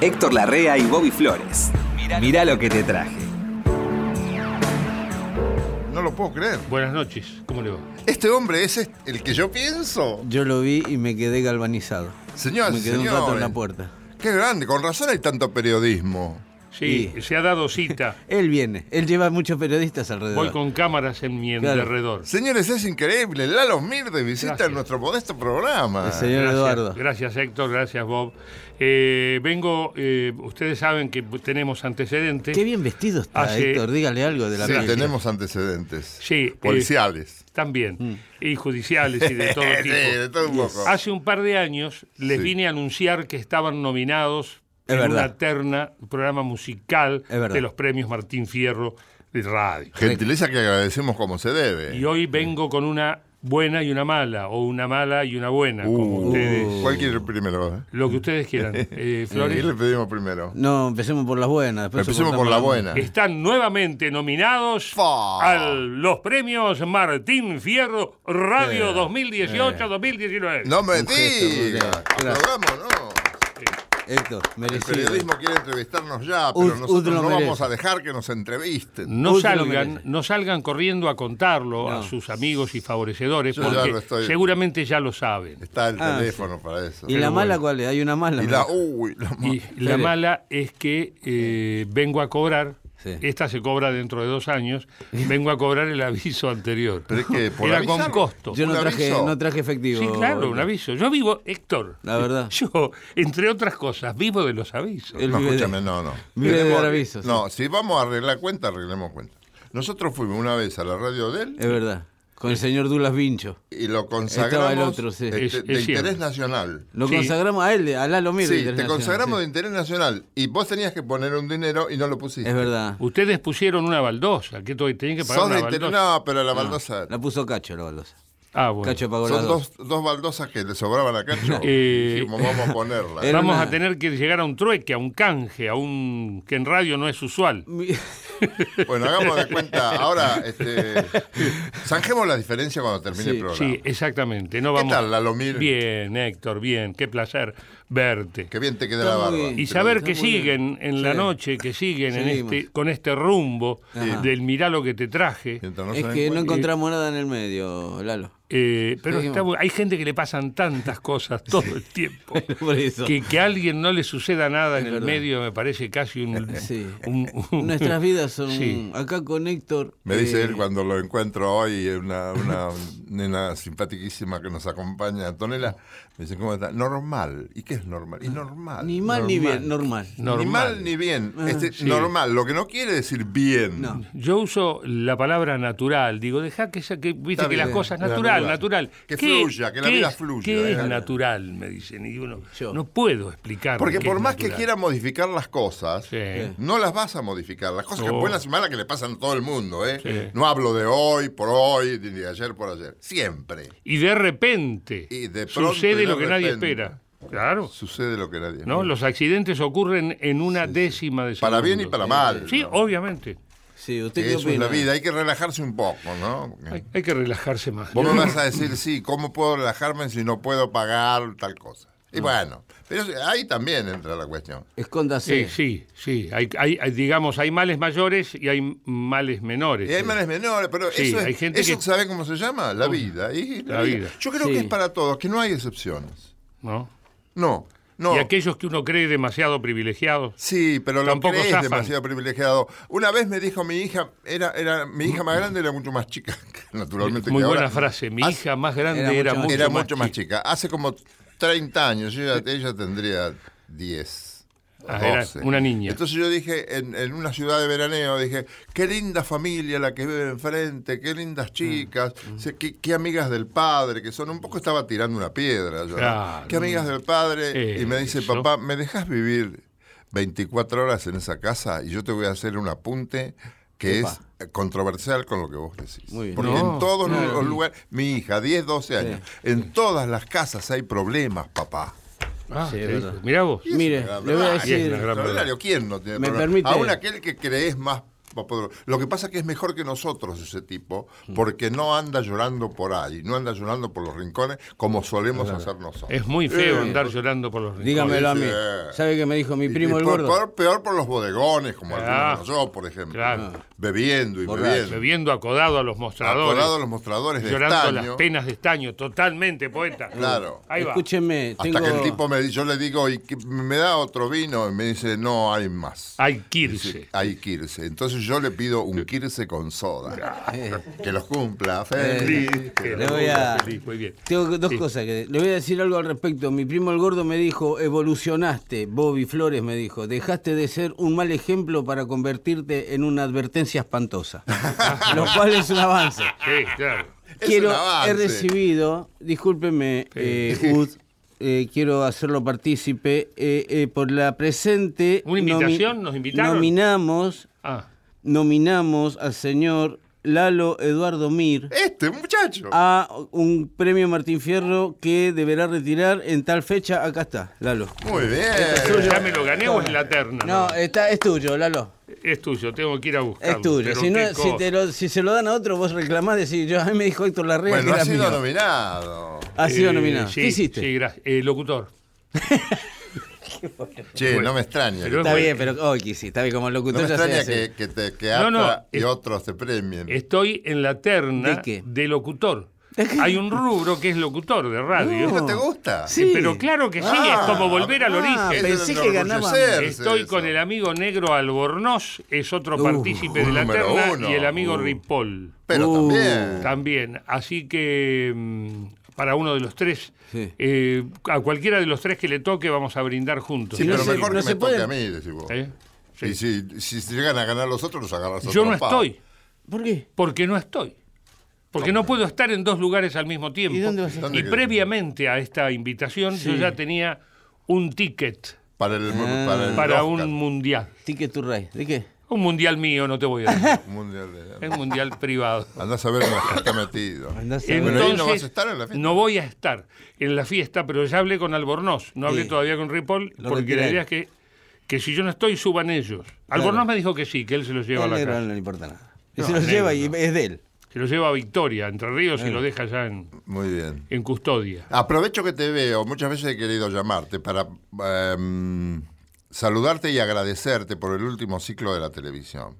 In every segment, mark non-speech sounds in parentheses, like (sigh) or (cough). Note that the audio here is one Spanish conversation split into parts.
Héctor Larrea y Bobby Flores. Mirá lo que te traje. No lo puedo creer. Buenas noches, ¿cómo le va? Este hombre es est- el que yo pienso. Yo lo vi y me quedé galvanizado. Señor, me quedé un rato en la puerta. Qué grande, con razón hay tanto periodismo. Sí, Y- se ha dado cita. (laughs) Él viene, él lleva muchos periodistas alrededor. Voy con cámaras en mi Claro. derredor. Señores, es increíble. Lalo Mirde visita Gracias. nuestro modesto programa. El señor Gracias, Eduardo. Gracias, Héctor. Gracias, Bob. Eh, vengo, eh, ustedes saben que tenemos antecedentes. Qué bien vestido está, Hace- Héctor. Dígale algo de la Sí, película. tenemos antecedentes. Sí, eh, Policiales. También. Y judiciales y de todo (laughs) Sí, tipo. de todo un poco. Hace un par de años les Sí. vine a anunciar que estaban nominados en verdad. una terna, un programa musical de los premios Martín Fierro de radio. Gentileza que agradecemos como se debe. Y hoy vengo con una buena y una mala, o una mala y una buena, como Uh, ustedes. ¿Cuál quiere primero? eh? Lo que ustedes quieran. (laughs) Eh, ¿Qué Flores, le pedimos primero? No, empecemos por las buenas. después Empecemos por la buena. están nuevamente nominados a los premios Martín Fierro Radio 2018-2019. No me Un gesto, diga. El periodismo quiere entrevistarnos ya, pero Ud- nosotros no merece. vamos a dejar que nos entrevisten. No salgan, no salgan corriendo a contarlo a sus amigos y favorecedores, Yo porque estoy- seguramente ya lo saben. Está el Ah, teléfono para eso. ¿Y la mala bueno. cuál es? Hay una mala. Y la, uy, la ma- Y la mala es que eh, vengo a cobrar, Sí. esta se cobra dentro de dos años, (laughs) vengo a cobrar el aviso anterior. Pero es que por Era con costo. Yo no ¿Un traje, no traje efectivo. Sí, claro, un aviso. Yo vivo, Héctor. La verdad. (laughs) Yo, entre otras cosas, vivo de los avisos. El No, vive de- escúchame, no, no. vive de dar avisos, No, si vamos a arreglar cuenta, arreglemos cuenta. Nosotros fuimos una vez a la radio de él Es verdad. Con el señor Dulas Vincho. y lo consagramos Estaba el otro, sí. este, Es- es de interés nacional. Lo Sí. consagramos a él, a Lalo Mir. Sí, te consagramos de interés nacional y vos tenías que poner un dinero y no lo pusiste. Es verdad. Ustedes pusieron una baldosa, que tenían que pagar Sos una interés, baldosa. no, pero la baldosa. La puso Cacho, la baldosa. Ah, bueno. Cacho pagó las Son dos. dos, dos baldosas que le sobraban a Cacho. (laughs) Eh, Dijimos, vamos a ponerla. (laughs) Era Vamos una- a tener que llegar a un trueque, a un canje, a un que en radio no es usual. Mi- (laughs) Bueno, hagamos de cuenta. Ahora, este, zanjemos la diferencia cuando termine Sí, el programa. Sí, exactamente. No ¿Qué vamos... tal, Lalomir? Bien, Héctor, bien. Qué placer verte. Qué bien te queda Está la barba. bien. Y saber que siguen bien. en la Sí. noche, que siguen en este, con este rumbo Ajá. del mirá lo que te traje. No es que no encontramos nada en el medio, Lalo. Eh, pero está hay gente que le pasan tantas cosas todo el tiempo. (laughs) Por eso. Que, que a alguien no le suceda nada en el medio me parece casi un... (laughs) Sí. un- un- Nuestras vidas son. Sí. Acá con Héctor. Me dice eh, él cuando lo encuentro hoy, una, una nena simpaticísima que nos acompaña, Antonella, me dice, ¿cómo está? Normal. ¿Y qué es normal? Y normal. Ni mal ni bien, normal. Ni normal. mal ni bien. Este, sí. Normal, lo que no quiere decir bien. No. Yo uso la palabra natural, digo, deja que, que viste que las cosas natural, natural. natural. Que ¿Qué- fluya, que la vida es- fluya, ¿Qué eh. es natural? Me dicen, y uno Yo. no puedo explicar. Porque qué por es más que quiera modificar las cosas, Sí. no las vas a modificar. Las cosas que No. buenas y malas que le pasan a todo el mundo, ¿eh? Sí. No hablo de hoy por hoy, ni de ayer por ayer. Siempre. Y de repente Y de pronto, sucede y de lo que nadie espera. Claro. Sucede lo que nadie. ¿no? Los accidentes ocurren en una décima de Para bien y segundo. para mal. Sí, ¿no? obviamente. Sí, ¿usted eso es opina? la vida, hay que relajarse un poco, ¿no? Hay, hay que relajarse más. Vos me vas a decir, sí, ¿cómo puedo relajarme si no puedo pagar tal cosa? Y bueno, pero ahí también entra la cuestión. Escóndase. Sí, sí, sí. Hay, hay- hay, digamos, hay males mayores y hay males menores. Y hay males menores, pero Sí, eso, es, hay gente eso que- ¿sabe cómo se llama? La vida. Y La vida. Yo creo Sí. que es para todos, que no hay excepciones. ¿no? No, no. Y aquellos que uno cree demasiado privilegiados. Sí, pero lo Tampoco crees zafan. demasiado privilegiado. Una vez me dijo mi hija, era, era mi hija más grande era mucho más chica, (laughs) naturalmente. Muy que buena ahora. frase. Mi Hace- hija más grande era era, mucho más mucho, era mucho más chica. chica. Hace como 30 años, ella tendría 10. Ah, era 12. una niña. Entonces yo dije, en, en una ciudad de veraneo, dije, qué linda familia la que vive enfrente, qué Mm, lindas chicas, se- qué, qué amigas del padre, que son un poco estaba tirando una piedra. yo, ¿no? Claro. Qué amigas del padre. y me dice, Eso. papá, ¿me dejas vivir 24 horas en esa casa? Y yo te voy a hacer un apunte que Epa. es controversial con lo que vos decís. Muy bien. Porque No, en todos claro. los lugares, mi hija, 10, 12 años, en todas las casas hay problemas, papá. Ah, Sí. Mirá vos. Gran le voy a decir. ¿Quién no tiene ¿Me permite? Aún aquel que crees más Lo que pasa es que es mejor que nosotros ese tipo, Mm. porque no anda llorando por ahí, no anda llorando por los rincones como solemos hacer nosotros. Es muy feo Eh, andar llorando por los rincones. Dígamelo a mí. Sí. ¿Sabe qué me dijo mi primo y el por- gordo? peor por los bodegones, como Ah, algunos yo, por ejemplo. claro. Bebiendo y Borracho. bebiendo. Bebiendo acodado a los mostradores. Acordado los mostradores de llorando estaño. las penas de estaño. Totalmente, poeta. Claro. Ahí va. Escúcheme, Hasta tengo... que el tipo me yo le digo, ¿y me da otro vino? Y me dice, no hay más. Hay que irse. Dice, hay Kirse. Entonces yo le pido un Kirse con soda. (laughs) Que los cumpla. Feliz. que Le los voy a- Feliz, muy bien. Tengo dos Sí. cosas que le voy a decir algo al respecto. Mi primo el gordo me dijo, evolucionaste, Bobby Flores me dijo, dejaste de ser un mal ejemplo para convertirte en una advertencia espantosa. (laughs) Lo cual es un avance. Sí, claro. Es Quiero, un avance. he recibido, discúlpeme, eh, Ud, eh, quiero hacerlo partícipe, eh, eh, por la presente... ¿Una nomi- invitación? ¿Nos invitaron? Nominamos, Ah, nominamos al señor Lalo Eduardo Mir Este muchacho. a un premio Martín Fierro que deberá retirar en tal fecha. Acá está, Lalo. Muy bien. ¿ya me lo gané o es la terna? No, está, es tuyo, Lalo. Es tuyo, tengo que ir a buscarlo. Es tuyo. Si, no- si, cosa. te lo, si se lo dan a otro, vos reclamás, decís, yo, a mí me dijo Héctor Larrea Bueno, que ha sido mío. nominado. Ha sido Eh, nominado. sí, ¿Qué hiciste? Sí, gracias. Eh, locutor. (laughs) (laughs) Che, Bueno, no me extraña. pero- Está bien, pero hoy sí, está bien, como no locutor me ya se extraña que, que te que No, no, y es- otros te premien. Estoy en la terna ¿De qué? locutor. (laughs) Hay un rubro que es locutor de radio. ¿No te gusta? Sí, pero claro que sí, Ah, es como volver al ah, origen. pensé que ganaba. Estoy con el amigo negro Albornoz, es otro Uh, partícipe de la terna, uno. y el amigo Uh. Ripoll Pero Uh. también. también. Así que mm, para uno de los tres, Sí. eh, a cualquiera de los tres que le toque vamos a brindar juntos. Sí, no pero se- mejor no que se me toque puede- a mí, decís vos. ¿Eh? Sí. Y si, si se llegan a ganar los otros, los agarras Yo no estoy, ¿Por qué? porque no estoy. Porque no puedo estar en dos lugares al mismo tiempo. ¿Y dónde vas a estar? Y ¿Dónde previamente a esta invitación yo ya tenía un ticket Para el, Ah. para el para Oscar. un mundial. Ticket to Ride. ¿De qué? Un mundial mío, no te voy a decir. (laughs) Mundial de- Es un mundial privado. Andás a ver que está metido. Andás a ver. Bueno, ahí no Entonces, vas a estar en la fiesta. no voy a estar en la fiesta, pero ya hablé con Albornoz. No hablé Sí. todavía con Ripoll, Lo porque la idea es que, que si yo no estoy, suban ellos. Albornoz me dijo que sí, que él se los lleva a la negro casa. no le importa nada. No, se los negro lleva y no. es de él. Se los lleva a Victoria, Entre Ríos, y lo deja ya en, Muy bien. en custodia. Aprovecho que te veo, muchas veces he querido llamarte para em, saludarte y agradecerte por el último ciclo de la televisión.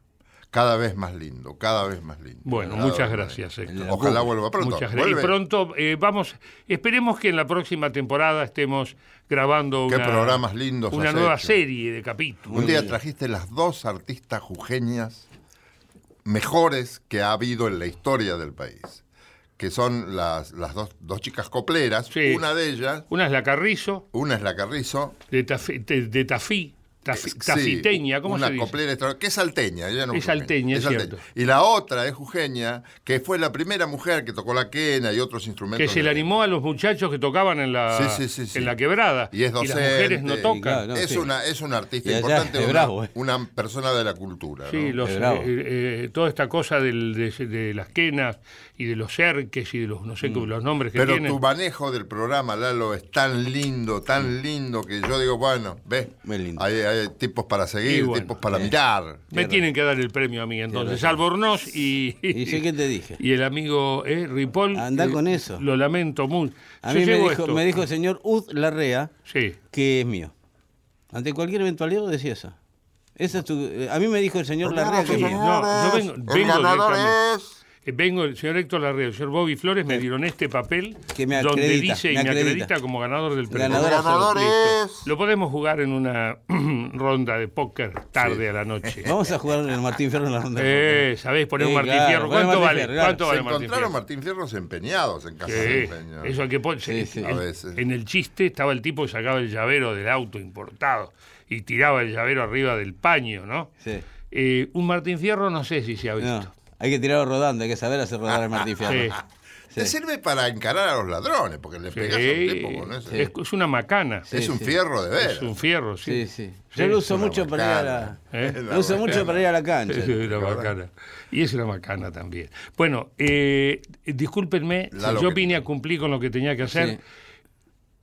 Cada vez más lindo, cada vez más lindo. Bueno, Cada muchas gracias. Héctor. Ojalá vuelva pronto. Muchas gracias. Y pronto, eh, vamos, esperemos que en la próxima temporada estemos grabando Qué una, programas lindos una nueva hecho. serie de capítulos. Un día trajiste las dos artistas jujeñas mejores que ha habido en la historia del país, que son las, las dos, dos chicas copleras. Sí. Una de ellas, Una es la Carrizo, una es la Carrizo. de, Tafí, de, de Tafí, Sí, tafiteña, ¿cómo una se dice? coplera extra- que es salteña, ella no Es salteña, es salteña. cierto. Y la otra es jujeña, que fue la primera mujer que tocó la quena y otros instrumentos. Que se le animó a los muchachos que tocaban en la, Sí, sí, sí, sí. En la quebrada. Y es las docente. mujeres no y tocan. claro, no, es, sí. una, es una artista Y importante, es una, bravo, eh. una persona de la cultura. ¿no? Sí, los, eh, eh, toda esta cosa del- de, de las quenas y de los cerques y de los, no sé, cómo los nombres que Mm. Pero tienen. tu manejo del programa, Lalo, es tan lindo, tan lindo, que yo digo, bueno, ves, Muy lindo. hay, hay tipos para seguir, bueno, tipos para eh. mirar. Me tienen que dar el premio a mí entonces. Albornoz y, ¿Y sé qué te dije? y el amigo eh, Ripoll. Andá eh, con eso. Lo lamento mucho. A mí me dijo, esto. me dijo el señor Ud Larrea Sí. que es mío. Ante cualquier eventualidad decía eso. Esa es tu- eh, a mí me dijo el señor Larrea que es mío. No, yo vengo, El vengo ganador es- Vengo, el señor Héctor Larrea, el señor Bobby Flores me dieron este papel Que me donde dice y me me acredita. acredita como ganador del premio. Ganador es- Lo podemos jugar en una (clears throat) ronda de póker tarde Sí. a la noche. (laughs) Vamos a jugar en el Martín Fierro en la ronda. Eh, ¿Sabés poner un Sí, Martín claro, Fierro? ¿Cuánto Martín vale? Fierro, claro. ¿Cuánto Se vale Martín encontraron Fierro? Martín Fierros empeñados en casa Sí, de empeño. eso que pon- Sí, sí. en- A veces. En el chiste estaba el tipo que sacaba el llavero del auto importado y tiraba el llavero arriba del paño, ¿no? Sí. Eh, un Martín Fierro no sé si se ha visto. No, hay que tirarlo rodando, hay que saber hacer rodar al Martín Fierro. Sí. Te sirve para encarar a los ladrones, porque le Sí, pegas a un tipo con ese. es, es una macana. es un sí. fierro de ver. Es un fierro, sí. Sí, sí. Sí, Yo lo uso mucho para ir a la. ¿Eh? Lo uso mucho para ir a la cancha. Es una macana. Y es una macana también. Bueno, eh, discúlpenme, yo que- vine a cumplir con lo que tenía que hacer.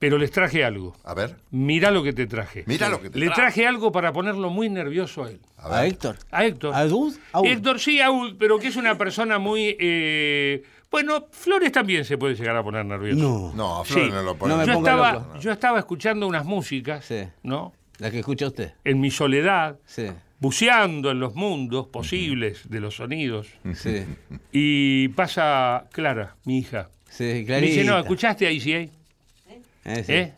Sí. pero les traje algo. A ver. Mirá lo que te traje. Mirá lo que te Le traje. traje algo para ponerlo muy nervioso a él. A ver. ¿A Héctor? A Héctor. ¿A Dud? A Ud. Héctor sí, a Ud, pero que es una persona muy... eh, bueno, Flores también se puede llegar a poner nervioso. No. No, a Flores Sí. no lo pone. No me yo, estaba, loco. yo estaba escuchando unas músicas, Sí. ¿no? La que escucha usted. En mi soledad, Sí. buceando en los mundos posibles de los sonidos. Sí. Y pasa Clara, mi hija. Sí, Me clarita. dice, no, ¿escuchaste a ECA? Eh, sí. ¿Eh?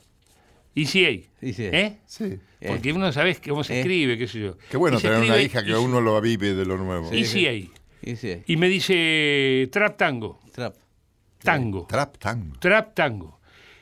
ECA. ECA. ¿Eh? Sí. Porque uno sabe cómo se Eh. escribe, qué sé yo. Qué bueno tener una hija que ECA. uno lo vive de lo nuevo. ECA. Y sí. Y me dice, trap tango. Trap. Tango. Trap tango. Trap tango.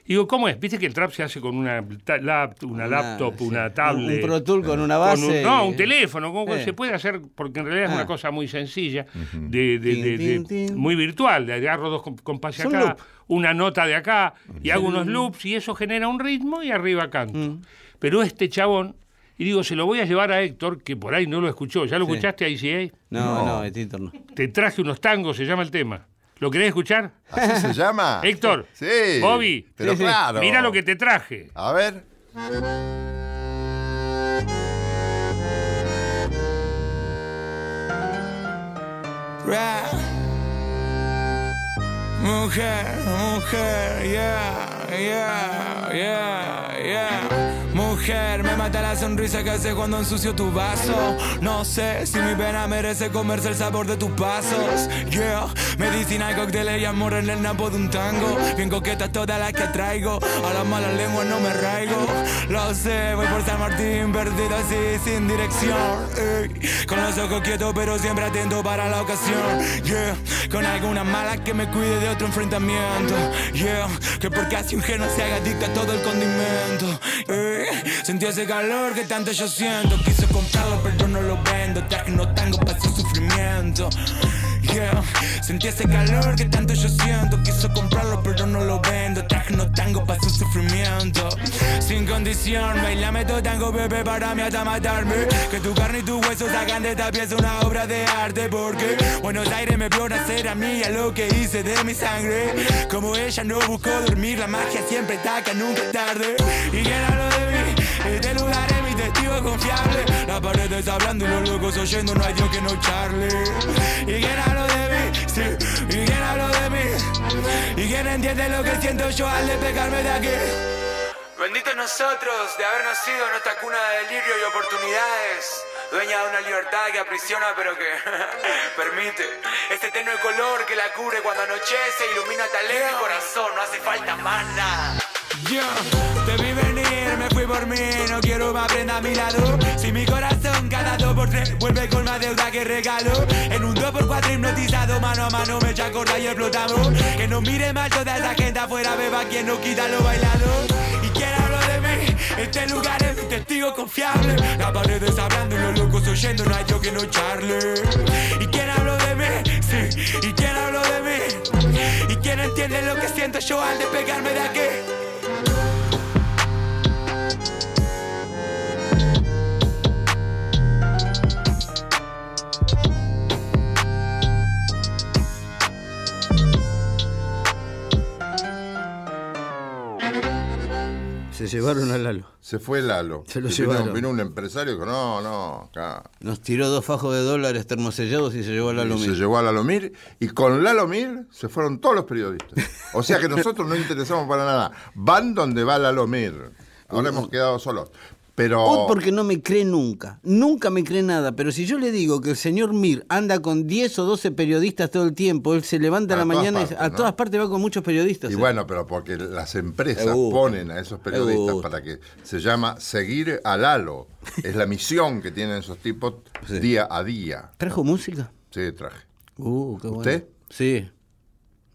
Digo, ¿cómo es? Viste que el trap se hace con una, ta- lap- una laptop, sí. una tablet. Un Pro Tool con una con base. un- no, un teléfono. ¿cómo Eh. Se puede hacer, porque en realidad es Ah. una cosa muy sencilla, de, de- Tin, de- de- tin. muy virtual. De agarro dos comp- compases acá, loop. una nota de acá, y hago unos loops, y eso genera un ritmo, y arriba canto. Mm. Pero este chabón, y digo, se lo voy a llevar a Héctor, que por ahí no lo escuchó. ¿Ya lo Sí. escuchaste a ICA? No, No. no, el Tito no. Te traje unos tangos, se llama el tema. ¿Lo querés escuchar? ¿Así se llama? (laughs) Héctor. Sí. Bobby. Pero Sí, sí. claro. Mira lo que te traje. A ver. Mujer, mujer, yeah, yeah, yeah, yeah. Me mata la sonrisa que hace cuando ensucio tu vaso. No sé si mi pena merece comerse el sabor de tus pasos. Yeah, medicina, cócteles y amor en el napo de un tango. Bien coquetas todas las que traigo. A las malas lenguas no me raigo. Lo sé, voy por San Martín, perdido así, sin dirección. Con los ojos quietos, pero siempre atento para la ocasión. Yeah, con alguna mala que me cuide de otro enfrentamiento. Yeah, que porque así un gen no se haga adicto a todo el condimento. Sentí ese calor que tanto yo siento. Quise comprarlo, pero no lo vendo. Traje no tango para su sufrimiento. Yeah, sentí ese calor que tanto yo siento. Quiso comprarlo, pero no lo vendo. Traje no tango para su sufrimiento. Sin condición, bailame todo tango, bebé, para mí hasta matarme. Que tu carne y tu hueso sacan de esta pieza una obra de arte. Porque Buenos Aires me vio nacer a mí, a lo que hice de mi sangre. Como ella no buscó dormir, la magia siempre taca, nunca es tarde. Y mí, este lugar es mi testigo confiable. Las paredes hablando y los locos oyendo, no hay Dios que no charle. Y quién habló de mí, sí, y quién habló de mí. Y quién entiende lo que siento yo al despegarme de aquí. Benditos nosotros de haber nacido en esta cuna de delirio y oportunidades. Dueña de una libertad que aprisiona pero que (laughs) permite este tenue color que la cubre cuando anochece, ilumina tal alegre corazón, no hace falta más nada. Yo te vi venir, me fui por mí, no quiero más prenda a mi lado. Si mi corazón cada dos por tres vuelve con más deuda que regalo. En un 2 por 4 hipnotizado, mano a mano me echa corta y explotamos. Que no mire mal toda esa gente afuera, beba quien no quita lo bailado. Y quién habló de mí, este lugar es mi testigo confiable. Las paredes hablando y los locos oyendo, no hay yo que no charle. Y quién habló de mí, sí, y quién habló de mí. Y quién entiende lo que siento yo al despegarme de aquí. Se llevaron a Lalo. Se fue Lalo. Se lo Y llevaron. vino un empresario y dijo, no, no, acá. Nos tiró dos fajos de dólares termosellados y se llevó a Lalo Y se llevó a Lalomir y con Lalomir se fueron todos los periodistas. O sea que nosotros no interesamos para nada. Van donde va Lalomir. Ahora hemos quedado solos. Pero porque no me cree nunca. Nunca me cree nada. Pero si yo le digo que el señor Mir anda con 10 o 12 periodistas todo el tiempo, él se levanta a A la mañana y partes, a ¿no? todas partes va con muchos periodistas. y ¿eh? bueno, pero porque las empresas ponen a esos periodistas para que se llama seguir a Lalo. Es la misión que tienen esos tipos Sí. día a día. ¿Trajo música? Sí, traje. Uh, qué bueno. ¿Usted? Sí.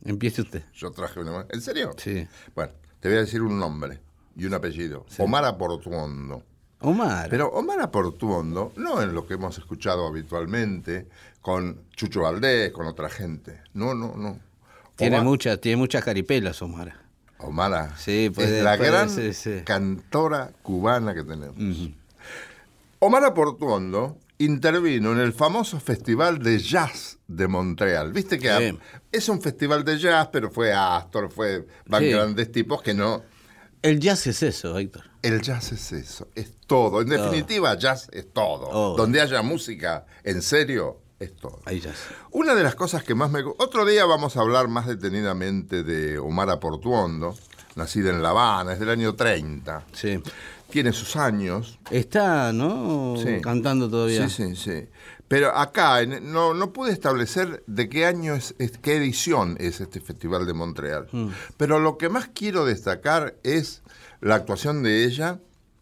Empiece usted. Yo traje una. ¿En serio? Sí. Bueno, te voy a decir un nombre y un apellido. Omar Aportuondo. Omar. Pero Omar Aportuondo no es lo que hemos escuchado habitualmente con Chucho Valdés, con otra gente. No, no, no. tiene, Omar, muchas, tiene muchas caripelas, Omar. Omar Sí, puede- es la puede gran sí. cantora cubana que tenemos. Omar Aportuondo intervino en el famoso Festival de Jazz de Montreal. Viste que Sí. es un festival de jazz, pero fue Astor, fue van grandes tipos que no El jazz es eso, Héctor. El jazz es eso, es todo. En definitiva, jazz es todo. Donde haya música, en serio, es todo. Hay jazz. Una de las cosas que más me... Otro día vamos a hablar más detenidamente de Omar Portuondo, nacida en La Habana, es del año 30. Sí. Tiene sus años. Está, ¿no? Sí. Cantando todavía. Sí, sí, sí. Pero acá no, no pude establecer de qué año es, es- qué edición es este Festival de Montreal. Mm. Pero lo que más quiero destacar es la actuación de ella,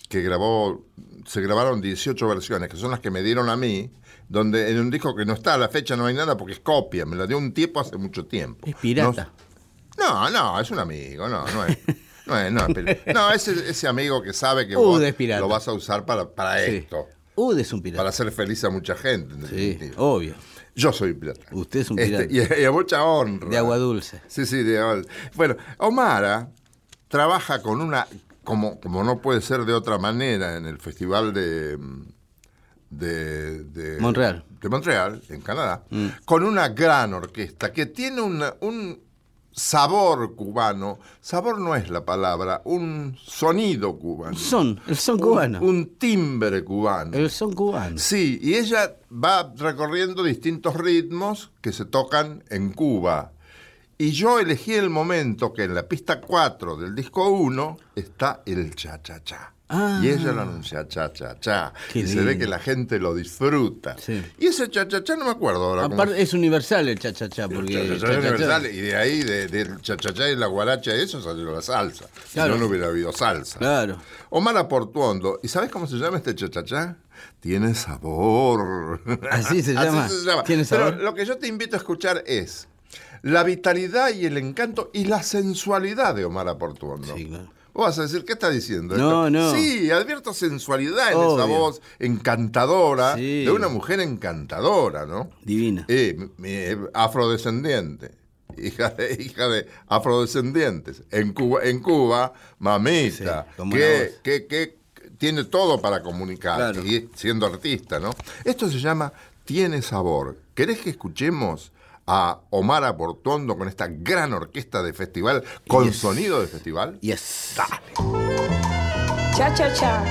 que grabó, se grabaron 18 versiones, que son las que me dieron a mí, donde en un disco que no está a la fecha no hay nada porque es copia, me la dio un tipo hace mucho tiempo. Es pirata. No, no, es un amigo, no, no es. (laughs) No, es, no, es pir- no, ese, ese amigo que sabe que vos lo vas a usar para, para Sí. esto Ud es un pirata. para hacer feliz a mucha gente. en Sí, obvio. Yo soy pirata. Usted es un Este, pirata. y, y a mucha honra. De agua dulce. Sí, sí, de agua Bueno, Omara trabaja con una, como, como no puede ser de otra manera, en el Festival de, de, de Montreal. de Montreal, en Canadá, con una gran orquesta que tiene una- un sabor cubano. Sabor no es la palabra, un sonido cubano. Son, el son Un- cubano. un timbre cubano. El son cubano. Sí, y ella va recorriendo distintos ritmos que se tocan en Cuba. Y yo elegí el momento que en la pista 4 del disco 1 está el cha-cha-cha. Ah. Y ella lo anuncia cha-cha-cha. Qué Y se ve que la gente lo disfruta. Sí. Y ese cha-cha-cha no me acuerdo ahora. cómo Aparte, es universal el cha-cha-cha, el porque. cha-cha-cha cha-cha-cha- universal, y de ahí, de- del cha-cha-cha y la guaracha, eso salió la salsa. Claro. Si no, no hubiera habido salsa. Claro. Omar Portuondo. ¿Y sabes cómo se llama este cha-cha-cha? Tiene sabor. Así se (laughs) llama. se llama. ¿Tiene Pero sabor? lo que yo te invito a escuchar es la vitalidad y el encanto y la sensualidad de Omar Portuondo. Sí, claro. Vos vas a decir, ¿qué está diciendo? No, esto? no. Sí, advierto sensualidad en esa voz encantadora Sí. de una mujer encantadora, ¿no? Divina. Eh, mi- afrodescendiente. Hija de, hija de afrodescendientes. En Cuba, en Cuba mamita, Sí, que, voz. que, que tiene todo para comunicar, Claro. y siendo artista, ¿no? Esto se llama Tiene Sabor. ¿Querés que escuchemos a Omar Portuondo con esta gran orquesta de festival, con Yes. sonido de festival? Yes. Cha cha cha.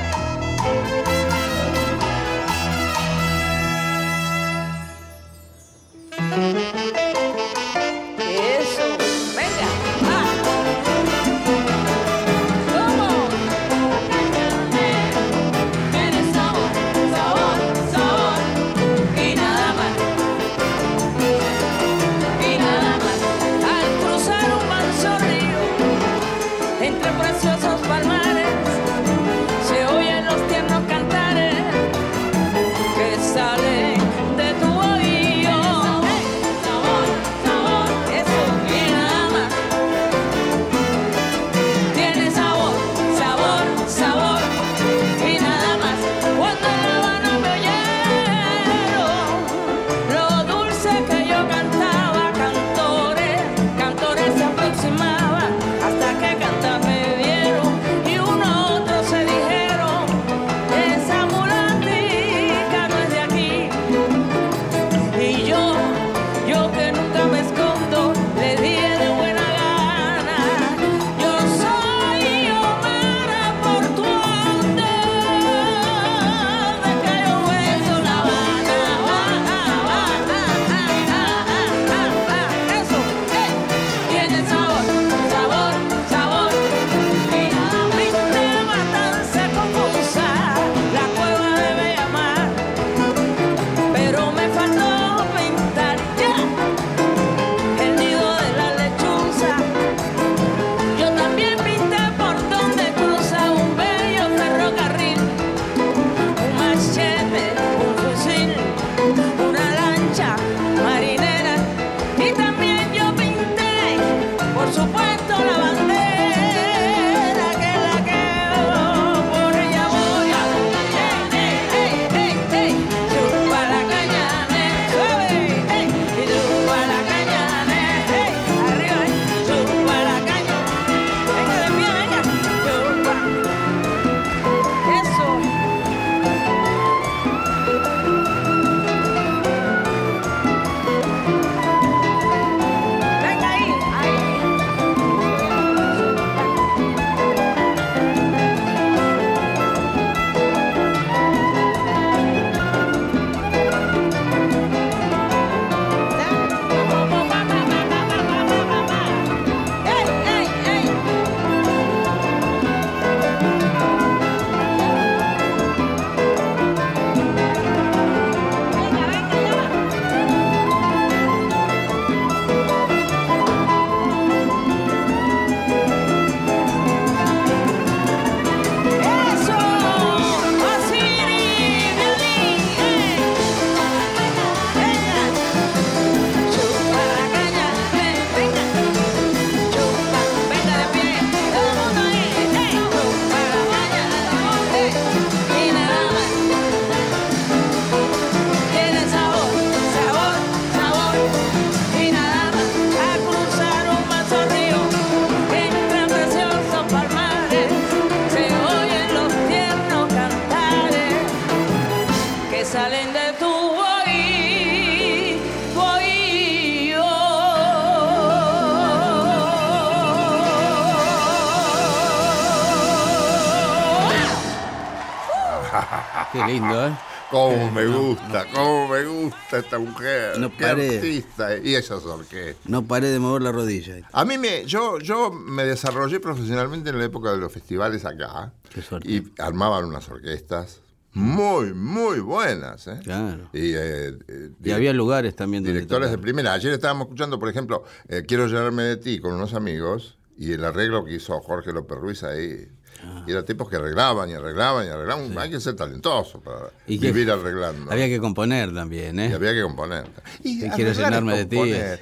Me gusta, cómo me gusta esta mujer. No Qué paré. artista. Y esas orquestas. No paré de mover la rodilla. A mí me, yo, yo me desarrollé profesionalmente en la época de los festivales acá. Qué suerte. Y armaban unas orquestas muy, muy buenas. ¿eh? Claro. Y, eh, eh, Y había lugares también donde directores de primera. Ayer estábamos escuchando, por ejemplo, eh, Quiero llenarme de ti con unos amigos y el arreglo que hizo Jorge López Ruiz ahí. Ah. Y eran tipos que arreglaban y arreglaban y arreglaban. Hay que ser talentoso para Y que- vivir arreglando. Había que componer también, ¿eh? Y había que componer. Y Sí, quiero llenarme de ti,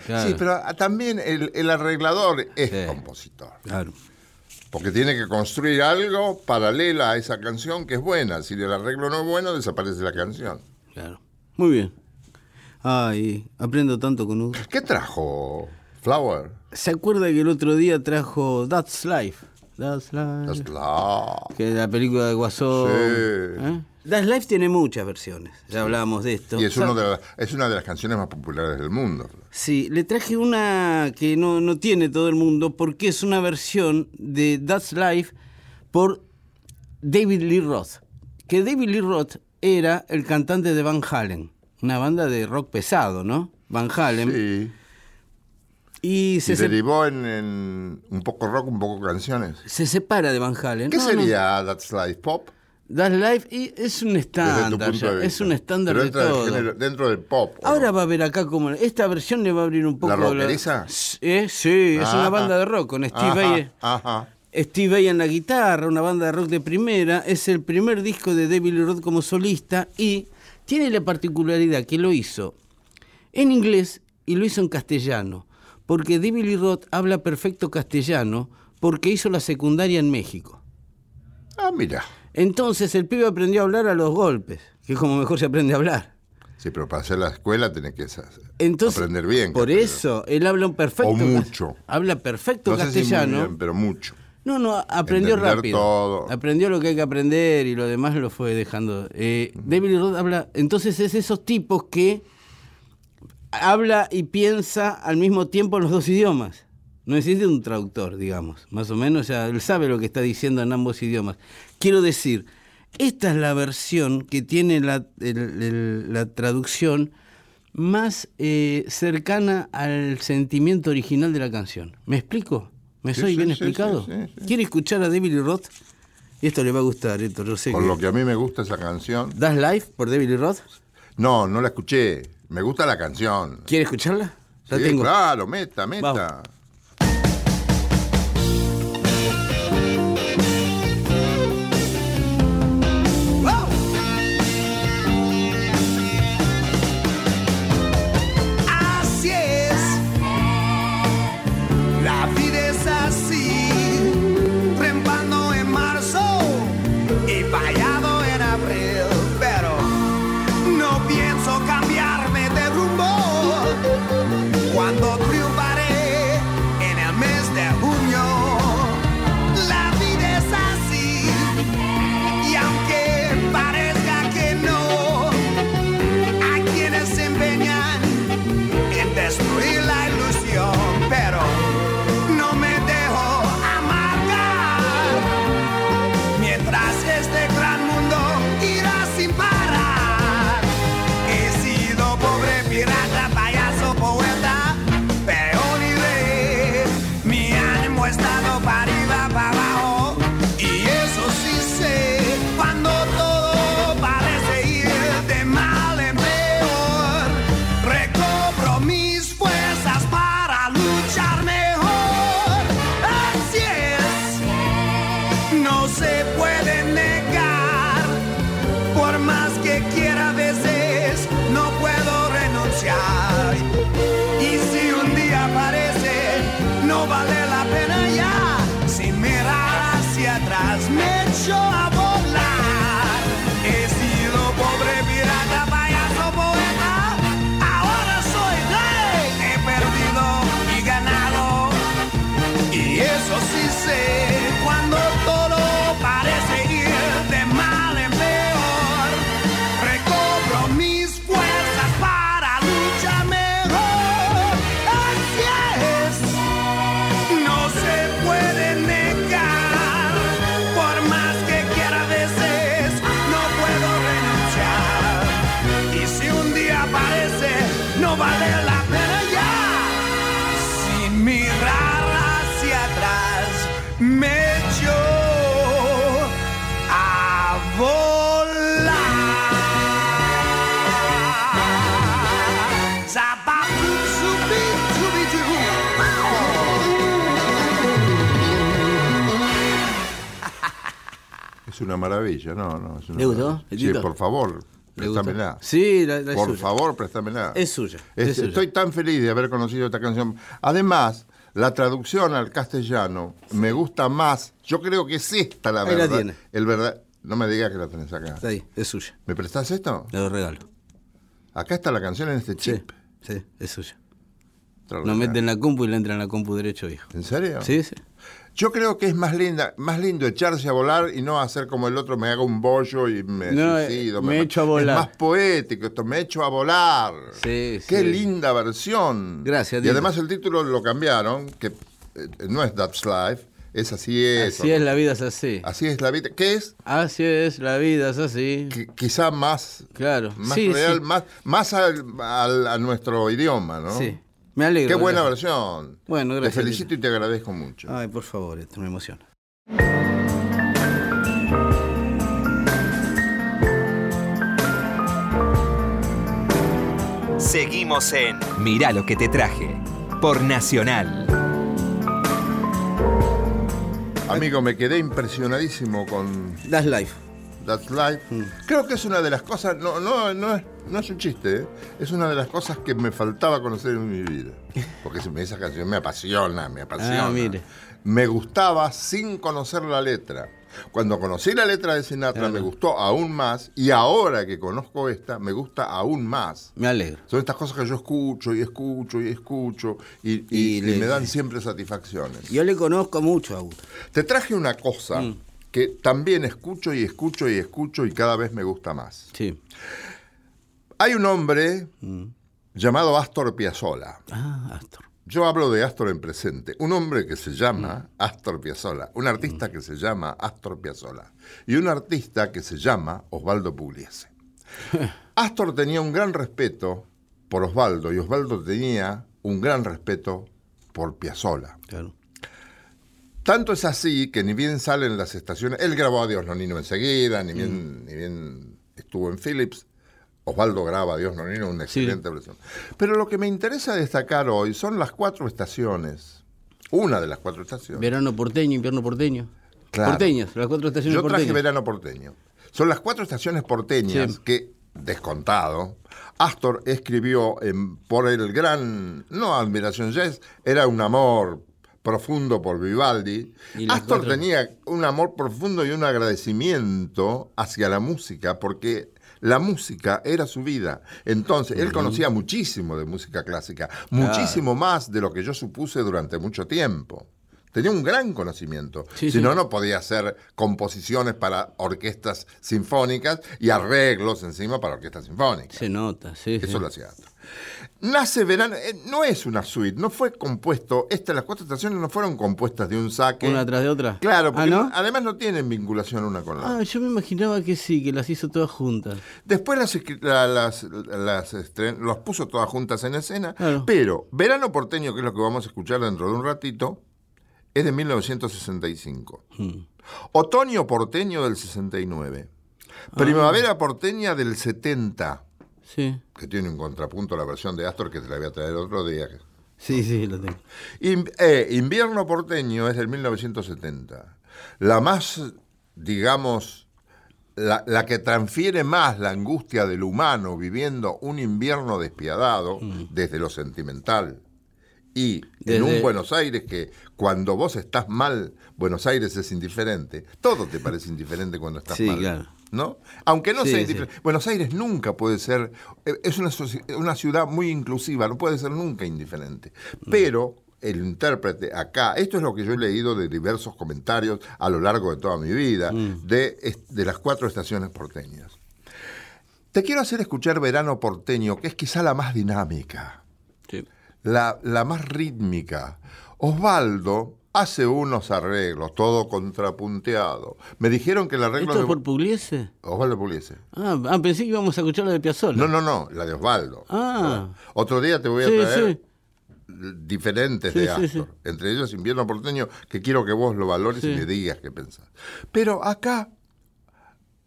claro. Sí, pero también el, el arreglador es Sí. compositor. Claro. Porque tiene que construir algo paralela a esa canción que es buena. Si el arreglo no es bueno, desaparece la canción. Claro. Muy bien. Ay, aprendo tanto con Hugo. ¿Qué trajo Flower? ¿Se acuerda que el otro día trajo That's Life? That's Life. That's love. Que es la película de Guasón. Sí. ¿eh? That's Life tiene muchas versiones. Ya hablábamos de esto. Y es, uno de la- es una de las canciones más populares del mundo. Sí, le traje una que no, no tiene todo el mundo porque es una versión de That's Life por David Lee Roth. Que David Lee Roth era el cantante de Van Halen, una banda de rock pesado, ¿no? Van Halen. Sí. Y Y se, derivó en, en un poco rock, un poco canciones. se separa de Van Halen. ¿Qué No, no. sería That's Life Pop? That's Life y es un estándar, es un estándar de del todo. género- dentro del pop. ¿o Ahora no? va a ver acá como esta versión le va a abrir un poco ¿La rockeriza? Eh, sí, es una banda de rock con Steve Vai. Ajá. Steve Vai en la guitarra, una banda de rock de primera, es el primer disco de David Roth como solista y tiene la particularidad que lo hizo en inglés y lo hizo en castellano, porque Lee Roth habla perfecto castellano porque hizo la secundaria en México. Ah, mira. Entonces el pibe aprendió a hablar a los golpes, que es como mejor se aprende a hablar. Sí, pero para hacer la escuela tenés que Entonces, aprender bien. Por castellano. eso, él habla un perfecto O mucho. Habla perfecto No sé si muy castellano. bien, pero mucho. No, no, aprendió Entender rápido. todo. Aprendió lo que hay que aprender y lo demás lo fue dejando. Eh, David Lee Roth habla, entonces es esos tipos que habla y piensa al mismo tiempo en los dos idiomas. No existe un traductor, digamos. Más o menos, ya él sabe lo que está diciendo en ambos idiomas. Quiero decir, esta es la versión que tiene la, el- el- la traducción más eh, cercana al sentimiento original de la canción. ¿Me explico? ¿Me Sí, soy sí, bien sí, explicado? ¿Quiere escuchar a David Roth? Esto le va a gustar, esto yo sé que- lo que a mí me gusta esa canción. ¿Das Life por David Roth? No, no la escuché. Me gusta la canción. ¿Quiere escucharla? La Sí, tengo. claro, meta, meta. Vamos. Es una maravilla, no, no. Es una ¿Le gustó, maravilla. Sí, por favor, préstamela. Sí, la, la es Por suya. favor, préstamela. Es suya, Es- es suya. Estoy tan feliz de haber conocido esta canción. Además, la traducción al castellano me gusta más. Yo creo que es esta la Ahí la verdad. tiene. El verdad. No me digas que la tenés acá. Está ahí, es suya. ¿Me prestás esto? Le lo regalo. Acá está la canción en este chip. sí, es suya. No Extraordinario. mete en la compu y le entra en la compu derecho, hijo. ¿En serio? Sí, sí. Yo creo que es más linda, más lindo echarse a volar y no hacer como el otro, me haga un bollo y me No, suicido. me echo a volar. Es más poético esto, me echo a volar. Sí, Qué sí. linda versión. Gracias, Y Tito. además el título lo cambiaron, que eh, no es That's Life, es Así es. Así es, la vida es así. Así es la vida, que es Así es, la vida es así. qui- quizá más, Claro. más sí, real, más al- al- a nuestro idioma, ¿no? Sí. Me alegro. Qué buena gracias. versión. Bueno, gracias, Te felicito y te agradezco mucho. Ay, por favor, esto me emociona. Seguimos en Mirá lo que te traje por Nacional. Amigo, me quedé impresionadísimo con Das Life. That's Life. Mm. Creo que es una de las cosas, no, no, no, es, no es un chiste, ¿eh? es una de las cosas que me faltaba conocer en mi vida. Porque esa canción me apasiona, me apasiona. Ah, mire. Me gustaba sin conocer la letra. Cuando conocí la letra de Sinatra Claro. me gustó aún más y ahora que conozco esta me gusta aún más. Me alegro. Son estas cosas que yo escucho y escucho y escucho y, y- Y y le- me dan siempre satisfacciones. Yo le conozco mucho a. Te traje una cosa Mm. Que también escucho y escucho y escucho y cada vez me gusta más. Sí. Hay un hombre Mm. llamado Astor Piazzolla. Ah, Astor. Yo hablo de Astor en presente. Un hombre que se llama Mm. Astor Piazzolla. Un artista que se llama Astor Piazzolla. Y un artista que se llama Osvaldo Pugliese. (laughs) Astor tenía un gran respeto por Osvaldo y Osvaldo tenía un gran respeto por Piazzolla. Claro. Tanto es así que ni bien salen las estaciones, él grabó a Dios Nonino enseguida, Mm. ni bien, ni bien estuvo en Philips. Osvaldo graba a Dios Nonino, una Sí. excelente versión. Pero lo que me interesa destacar hoy son las cuatro estaciones. Una de las cuatro estaciones. Verano porteño, invierno porteño. Claro. Porteñas, las cuatro estaciones Yo traje porteñas. verano porteño. Son las cuatro estaciones porteñas Sí. que, descontado, Astor escribió en- por el gran, no admiración, ya es- era un amor profundo por Vivaldi. Astor cuatro- tenía un amor profundo y un agradecimiento hacia la música, porque la música era su vida. Entonces, él conocía muchísimo de música clásica, muchísimo más de lo que yo supuse durante mucho tiempo. Tenía un gran conocimiento. Sí, si sí. no, no podía hacer composiciones para orquestas sinfónicas y arreglos encima para orquestas sinfónicas. Se nota, sí. Eso sí. lo hacía Astor. Nace Verano, eh, no es una suite, no fue compuesto, estas las cuatro estaciones no fueron compuestas de un saque. Una tras de otra. Claro, Ah, porque ¿no? no- además no tienen vinculación una con la Ah, otra. yo me imaginaba que sí, que las hizo todas juntas. Después las, las, las estren- los puso todas juntas en escena, Claro. pero Verano Porteño, que es lo que vamos a escuchar dentro de un ratito, es de 1965. Hmm. Otoño Porteño del 69. Primavera Porteña del 70, Sí. que tiene un contrapunto a la versión de Astor que te la voy a traer otro día. Sí, sí, lo tengo. In- eh, invierno porteño es del 1970. La más, digamos, la, la que transfiere más la angustia del humano viviendo un invierno despiadado desde lo sentimental. Y en un Buenos Aires que cuando vos estás mal, Buenos Aires es indiferente. Todo te parece indiferente cuando estás Sí, mal. claro. ¿No? Aunque no Sí, sea sí. indiferente. Buenos Aires nunca puede ser, eh, es una, una ciudad muy inclusiva, no puede ser nunca indiferente. Mm. Pero el intérprete acá, esto es lo que yo he leído de diversos comentarios a lo largo de toda mi vida, Mm. de, de las cuatro estaciones porteñas. Te quiero hacer escuchar Verano Porteño, que es quizá la más dinámica Sí. la, la más rítmica. Osvaldo hace unos arreglos, todo contrapunteado. Me dijeron que el arreglo ¿Esto de es por Pugliese? Osvaldo Pugliese. Ah, ah, pensé que íbamos a escuchar la de Piazzolla. No, no, no, la de Osvaldo. Ah. Otro día te voy a Sí, traer sí. diferentes Sí, de Astor. Entre ellos Invierno Porteño, que quiero que vos lo valores y me digas qué pensás. Pero acá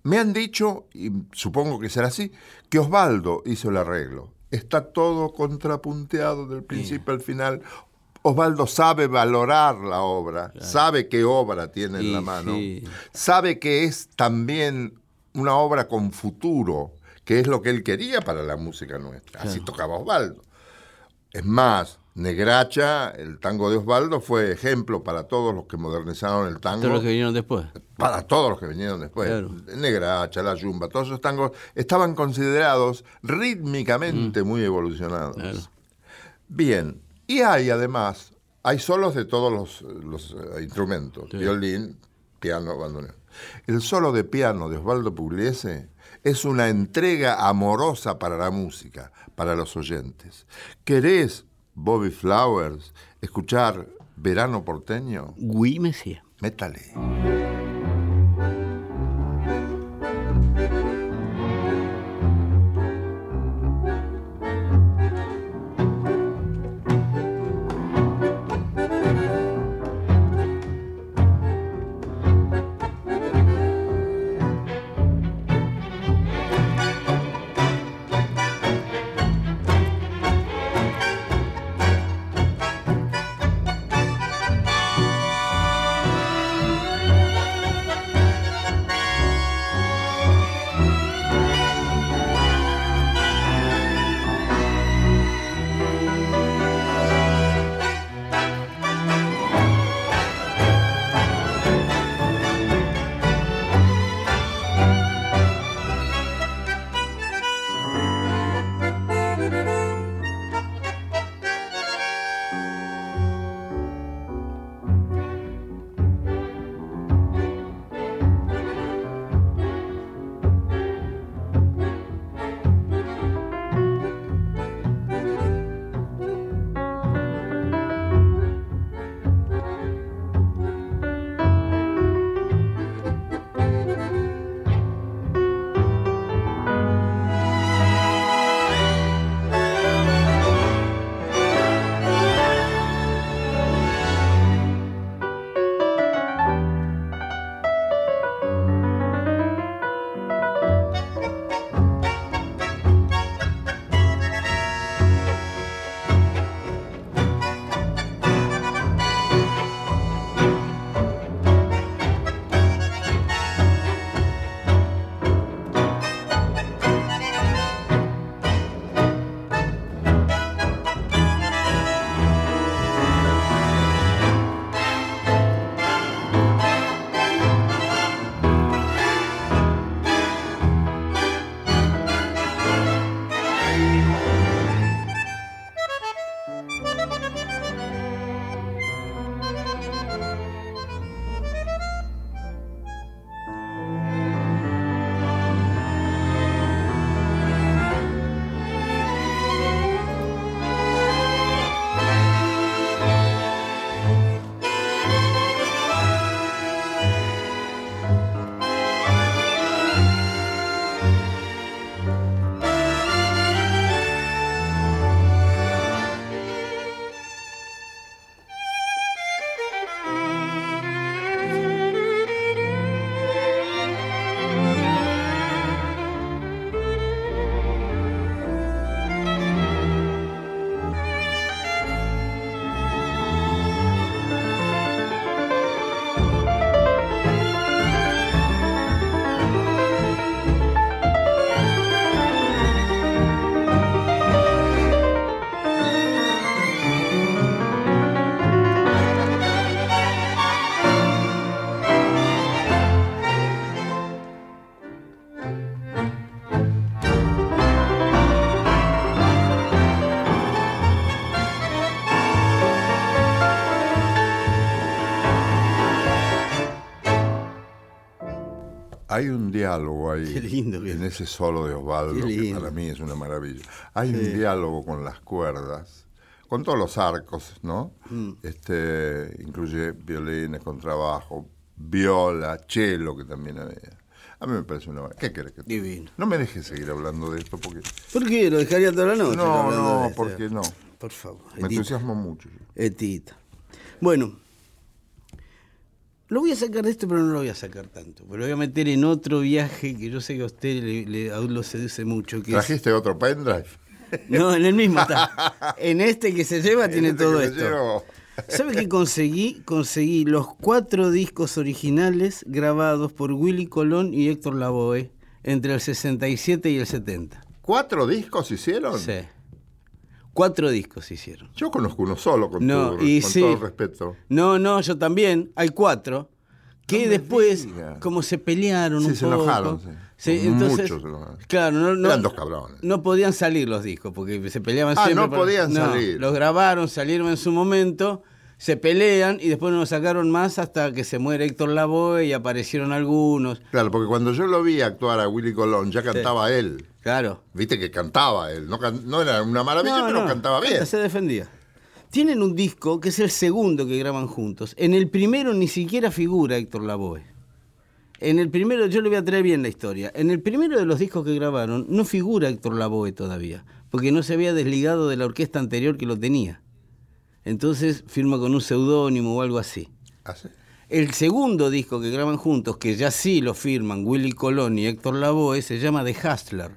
me han dicho, y supongo que será así, que Osvaldo hizo el arreglo. Está todo contrapunteado del principio al final. Osvaldo sabe valorar la obra, sabe qué obra tiene en la mano, sí. sabe que es también una obra con futuro, que es lo que él quería para la música nuestra. Así tocaba Osvaldo. Es más, Negracha, el tango de Osvaldo, fue ejemplo para todos los que modernizaron el tango Todos los que vinieron después. para todos los que vinieron después. Claro. Negracha, La Yumba, todos esos tangos estaban considerados rítmicamente muy evolucionados. Mm. Bien, y hay además, hay solos de todos los, los, eh, instrumentos, Sí. violín, piano, bandoneón. El solo de piano de Osvaldo Pugliese es una entrega amorosa para la música, para los oyentes. ¿Querés, Bobby Flowers, escuchar Verano Porteño? Oui, monsieur. Métale. Hay un diálogo ahí. Qué lindo que En es. ese solo de Osvaldo, que para mí es una maravilla. Hay un diálogo con las cuerdas, con todos los arcos, ¿no? Mm. Este, incluye violines, contrabajo, viola, cello, que también había. A mí me parece una... ¿Qué querés que te Divino. No me dejes seguir hablando de esto porque... ¿Por qué? ¿Lo dejaría toda la noche? No, no, de porque no. Por favor. Me entusiasmo mucho. Etita. Bueno, lo voy a sacar de esto, pero no lo voy a sacar tanto. Pero lo voy a meter en otro viaje que yo sé que a usted le, le- aún lo seduce mucho. Que es- ¿Trajiste otro pendrive? no, en el mismo está. (laughs) En este que se lleva tiene Este todo esto. ¿Sabe qué conseguí? Conseguí los cuatro discos originales grabados por Willy Colón y Héctor Lavoe entre el 67 y el 70. ¿Cuatro discos hicieron? Sí. Cuatro discos hicieron. Yo conozco uno solo, con, No, tu- y con sí. todo el respeto. No, no, yo también. Hay cuatro. Que No después, como se pelearon Sí, un se poco. enojaron, sí. Sí, Muchos entonces, se enojaron. Claro, no, no- Eran dos cabrones. No podían salir los discos porque se peleaban Ah, siempre. no podían salir. Los grabaron, salieron en su momento, se pelean y después no los sacaron más hasta que se muere Héctor Lavoe y aparecieron algunos. Claro, porque cuando yo lo vi actuar a Willy Colón, ya cantaba él. Claro. Viste que cantaba él. No, can- no era una maravilla, No, pero no, cantaba bien. Se defendía. Tienen un disco que es el segundo que graban juntos. En el primero ni siquiera figura Héctor Lavoe. En el primero, yo le voy a traer bien la historia. En el primero de los discos que grabaron no figura Héctor Lavoe todavía, porque no se había desligado de la orquesta anterior que lo tenía. Entonces firma con un seudónimo o algo así. ¿Ah, sí? El segundo disco que graban juntos, que ya sí lo firman Willy Colón y Héctor Lavoe, se llama The Hustler.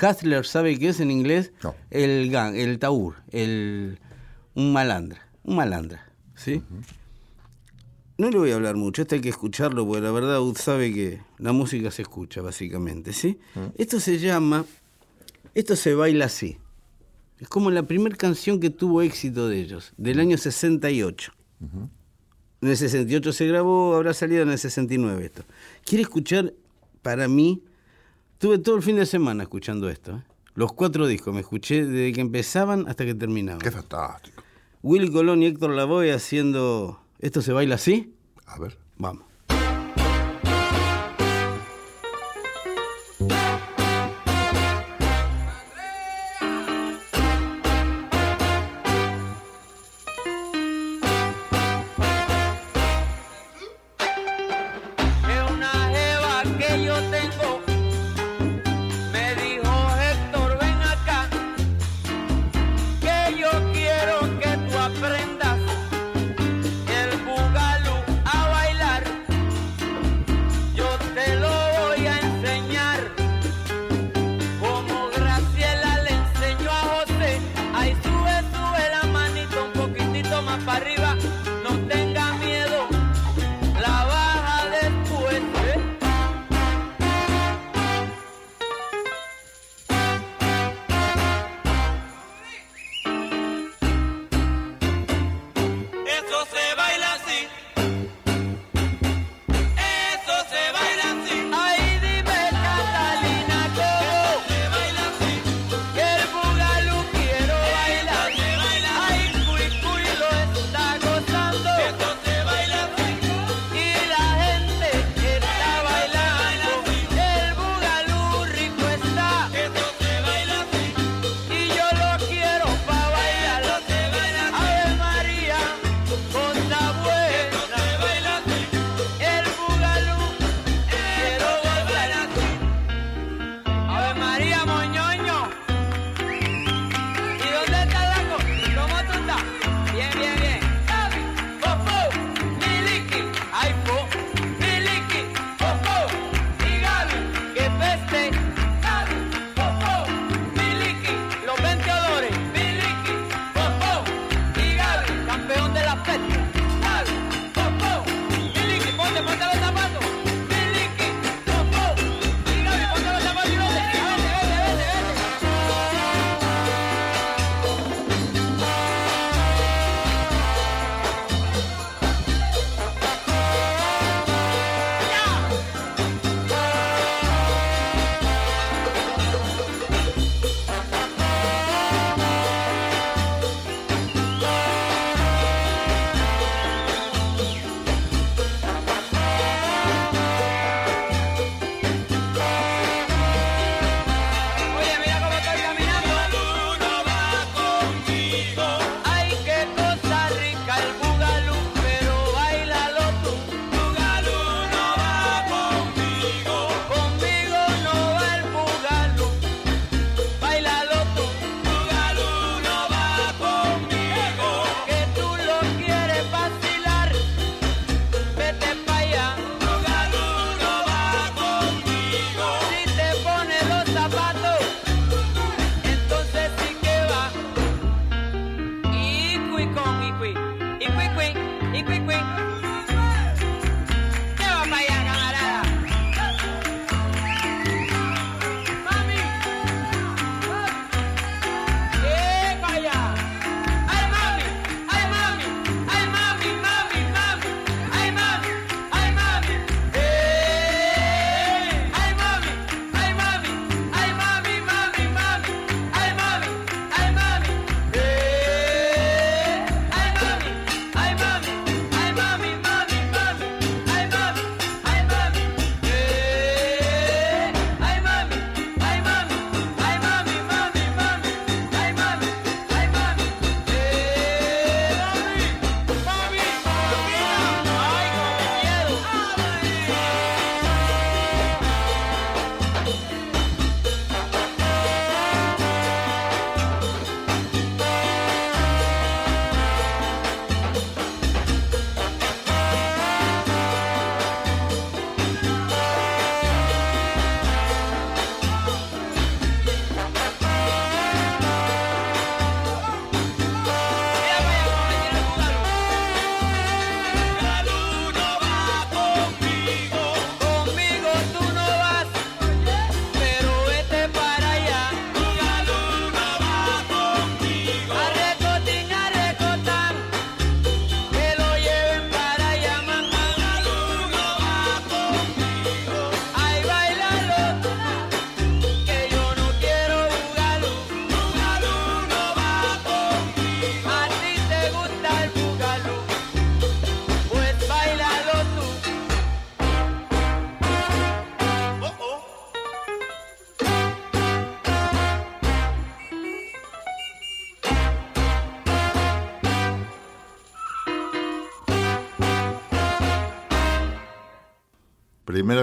Hustler, ¿sabe qué es en inglés? No. El gang, el taur, el, un malandra, un malandra, ¿sí? No le voy a hablar mucho, esto hay que escucharlo, porque la verdad usted sabe que la música se escucha, básicamente, ¿sí? Esto se llama, esto se baila así. Es como la primera canción que tuvo éxito de ellos, del año 68. En el 68 se grabó, habrá salido en el 69 esto. ¿Quiere escuchar? Para mí, tuve todo el fin de semana escuchando esto. ¿eh? Los cuatro discos, me escuché desde que empezaban hasta que terminaban. Qué fantástico. Willy Colón y Héctor Lavoe haciendo... ¿Esto se baila así? A ver. Vamos.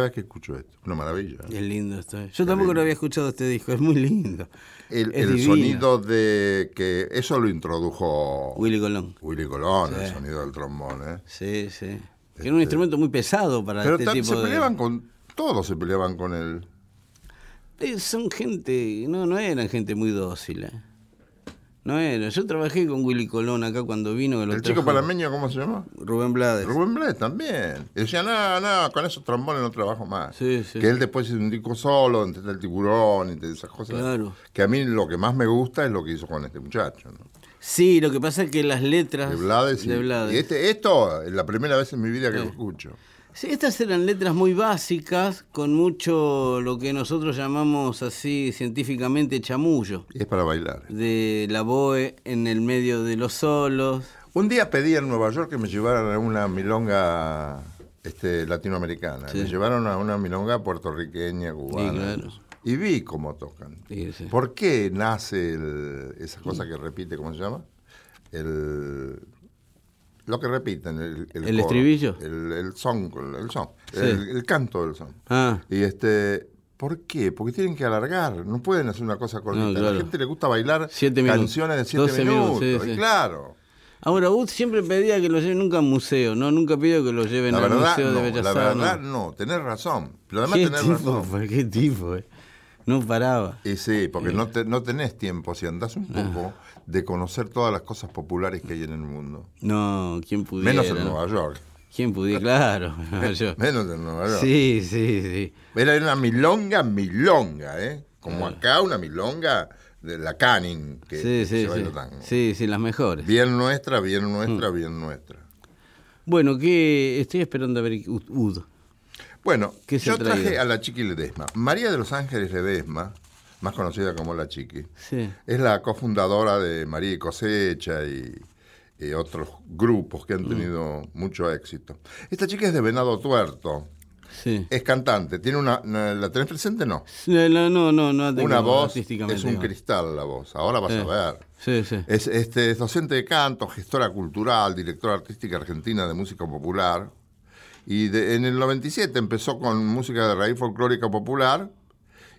Vez que escucho esto. Una maravilla. Es lindo esto. eh. Yo tampoco lo había escuchado este disco, es muy lindo. El, sonido de que eso lo introdujo Willy Colón. Willy Colón, el sonido del trombón, ¿eh? Sí, sí. Que era un instrumento muy pesado para Pero este tipo se de. peleaban con todos se peleaban con él. Eh, Son gente, no, no eran gente muy dócil. eh. No era. Yo trabajé con Willy Colón acá cuando vino. El chico trajo panameño, ¿cómo se llama? Rubén Blades. Rubén Blades también. Y decía, no, no, con esos trombones no trabajo más. Sí, sí. Que él después hizo un disco solo, entre el tiburón y esas cosas. Claro. Que a mí lo que más me gusta es lo que hizo con este muchacho. ¿no? Sí, lo que pasa es que las letras. De Blades. y- de Blades. Y este, esto es la primera vez en mi vida que lo escucho. Sí, estas eran letras muy básicas, con mucho lo que nosotros llamamos así científicamente chamullo. Y es para bailar. De la boe en el medio de los solos. Un día pedí en Nueva York que me llevaran a una milonga este, latinoamericana. Sí. Me llevaron a una milonga puertorriqueña, cubana. claro. Y vi cómo tocan. Sí. ¿Por qué nace el- esa cosa que repite, ¿cómo se llama? El, lo que repiten, el, ¿El coro, estribillo? El, el son, el, son Sí. el, el canto del son. Ah, Y este, ¿por qué? Porque tienen que alargar, no pueden hacer una cosa cortita. No, A la gente le gusta bailar Siete canciones de siete 12 minutos. minutos, sí, y sí. Claro. ahora Wood siempre pedía que lo lleven nunca a museo, ¿no? Nunca pidió que lo lleven La al Museo no, de Bellas la verdad no, tenés razón. Pero además ¿Qué tenés tipo, razón. (laughs) ¿Qué tipo, eh? No paraba. Y sí, porque no, te- no tenés tiempo, si andás un Ah. poco, de conocer todas las cosas populares que hay en el mundo. No, ¿quién pudiera? Menos en? Nueva York. ¿Quién pudiera? Claro. (laughs) Menos en Nueva York. Sí, sí, sí. Era una milonga, milonga, ¿eh? Como acá una milonga de la Canning, que, Sí, que sí, se baila sí. tango. Sí, sí, las mejores. Bien nuestra, bien nuestra, bien nuestra. Bueno, que estoy esperando a ver Ud. Bueno, ¿Qué yo traje a la Chiqui Ledesma. María de los Ángeles Ledesma, más conocida como la Chiqui, Sí. es la cofundadora de María y Cosecha y, y otros grupos que han tenido mucho éxito. Esta chica es de Venado Tuerto, Sí. es cantante, tiene una, ¿la tenés presente? No. No, no, no, no, tengo Una voz, es un cristal la voz, ahora vas a ver. Sí, sí. Es, este, es docente de canto, gestora cultural, directora artística argentina de música popular. Y de- en el 97 empezó con música de raíz folclórica popular.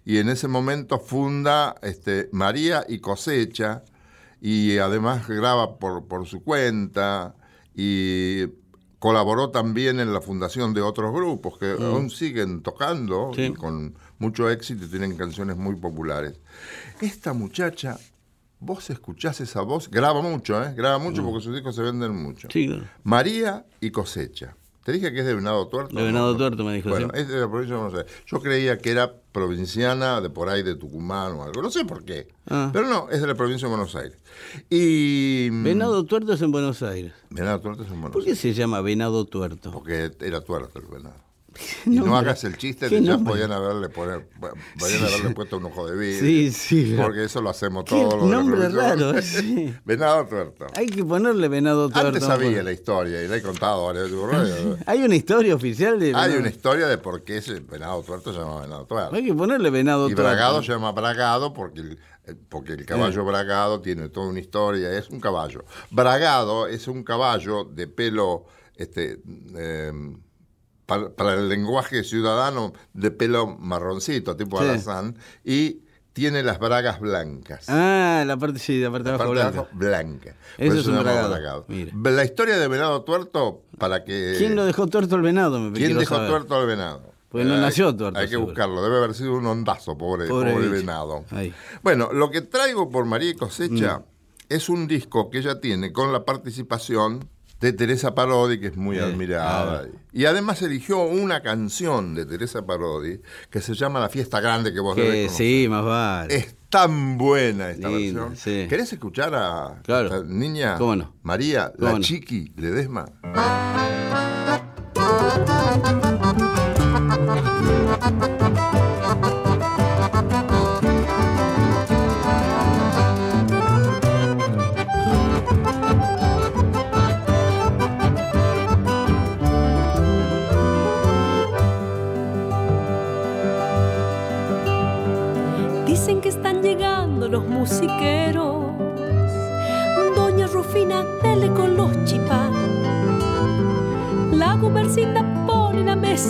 Y en ese momento funda este, María y Cosecha. Y además graba por, por su cuenta. Y colaboró también en la fundación de otros grupos que aún siguen tocando Mm. Sí. y con mucho éxito y tienen canciones muy populares. Esta muchacha, vos escuchás esa voz, graba mucho, ¿eh? Graba mucho porque sus discos se venden mucho. Mm. Sí, claro. María y Cosecha. Te dije que es de Venado Tuerto. De Venado Tuerto me dijo, Bueno, sí. es de la provincia de Buenos Aires. Yo creía que era provinciana de por ahí de Tucumán o algo. No sé por qué. Ah. Pero no, es de la provincia de Buenos Aires. Y. mm, Venado Tuerto es en Buenos Aires. Venado Tuerto es en Buenos ¿Por qué Aires. se llama Venado Tuerto? Porque era tuerto el venado. (laughs) Y no hagas el chiste de ya podían haberle, poner, (laughs) podían haberle puesto un ojo de vidrio. Sí, sí. Porque eso lo hacemos todos los nombre raro, (laughs) sí. Venado Tuerto. Hay que ponerle Venado Tuerto. Antes sabía la historia y la he contado varias veces. Hay una historia oficial de Hay una historia de por qué ese venado tuerto se llama venado tuerto. Hay que ponerle Venado Y Tuerto. bragado se llama bragado porque el, eh, porque el caballo bragado tiene toda una historia, es un caballo. Bragado es un caballo de pelo, este, eh, para, para el lenguaje ciudadano, de pelo marroncito, tipo Sí. alazán, y tiene las bragas blancas. Ah, la parte sí, la parte de La abajo parte de blanca. abajo, blanca. Eso es un bragado. Mira. La historia de Venado Tuerto, para que... ¿Quién lo dejó tuerto el venado? Me ¿Quién dejó saber. tuerto al venado? Porque no Hay- nació tuerto, Hay que seguro. buscarlo, debe haber sido un ondazo, pobre, Pobre pobre, venado. Ahí. Bueno, lo que traigo por María Cosecha Mm. es un disco que ella tiene con la participación de Teresa Parodi, que es muy Eh, admirada. Y además eligió una canción de Teresa Parodi que se llama La Fiesta Grande, que vos debes Que conocer. sí, más vale. Es tan buena esta Linda, versión. sí. ¿Querés escuchar a Claro. esta niña? ¿Cómo no? María, la ¿Cómo no? chiqui Ledesma.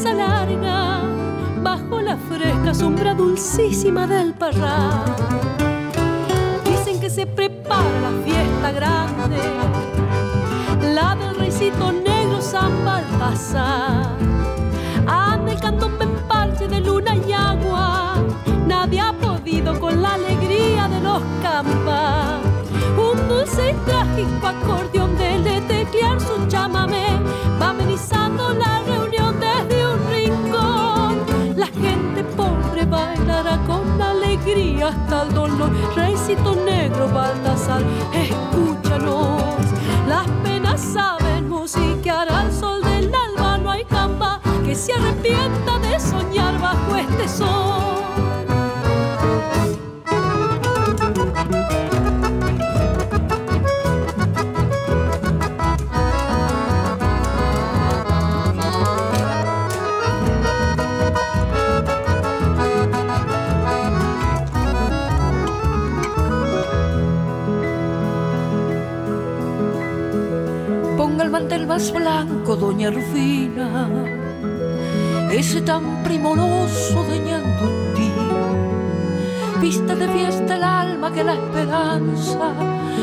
Larga bajo la fresca sombra dulcísima del parral. Dicen que se prepara la fiesta grande, la del reycito negro San Baltasar. Anda el candombe en parche de luna y agua, nadie ha podido con la alegría de los campas. Un dulce y trágico acordeón de teclear su chamamé va amenizando la hasta dolor. Reycito negro, Baltasar, escúchanos. Las penas saben musiquear al sol del alba. No hay camba que se arrepienta de soñar bajo este sol. Blanco, doña Rufina, ese tan primoroso deñando en ti. Vista de fiesta el alma que la esperanza,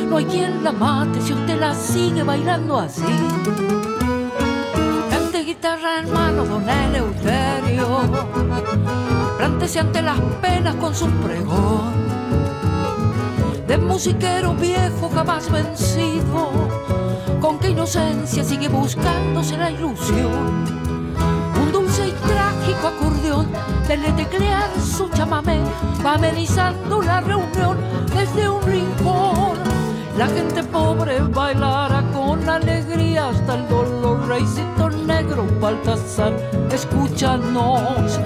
no hay quien la mate si usted la sigue bailando así. Cante guitarra en mano, don Eleuterio, plántese ante las penas con su pregón de musiquero viejo jamás vencido, con qué inocencia sigue buscándose la ilusión. Un dulce y trágico acordeón de teclear su chamamé va amenizando la reunión desde un rincón. La gente pobre bailará con alegría hasta el dolor. Reycito negro, Baltasar, escúchanos.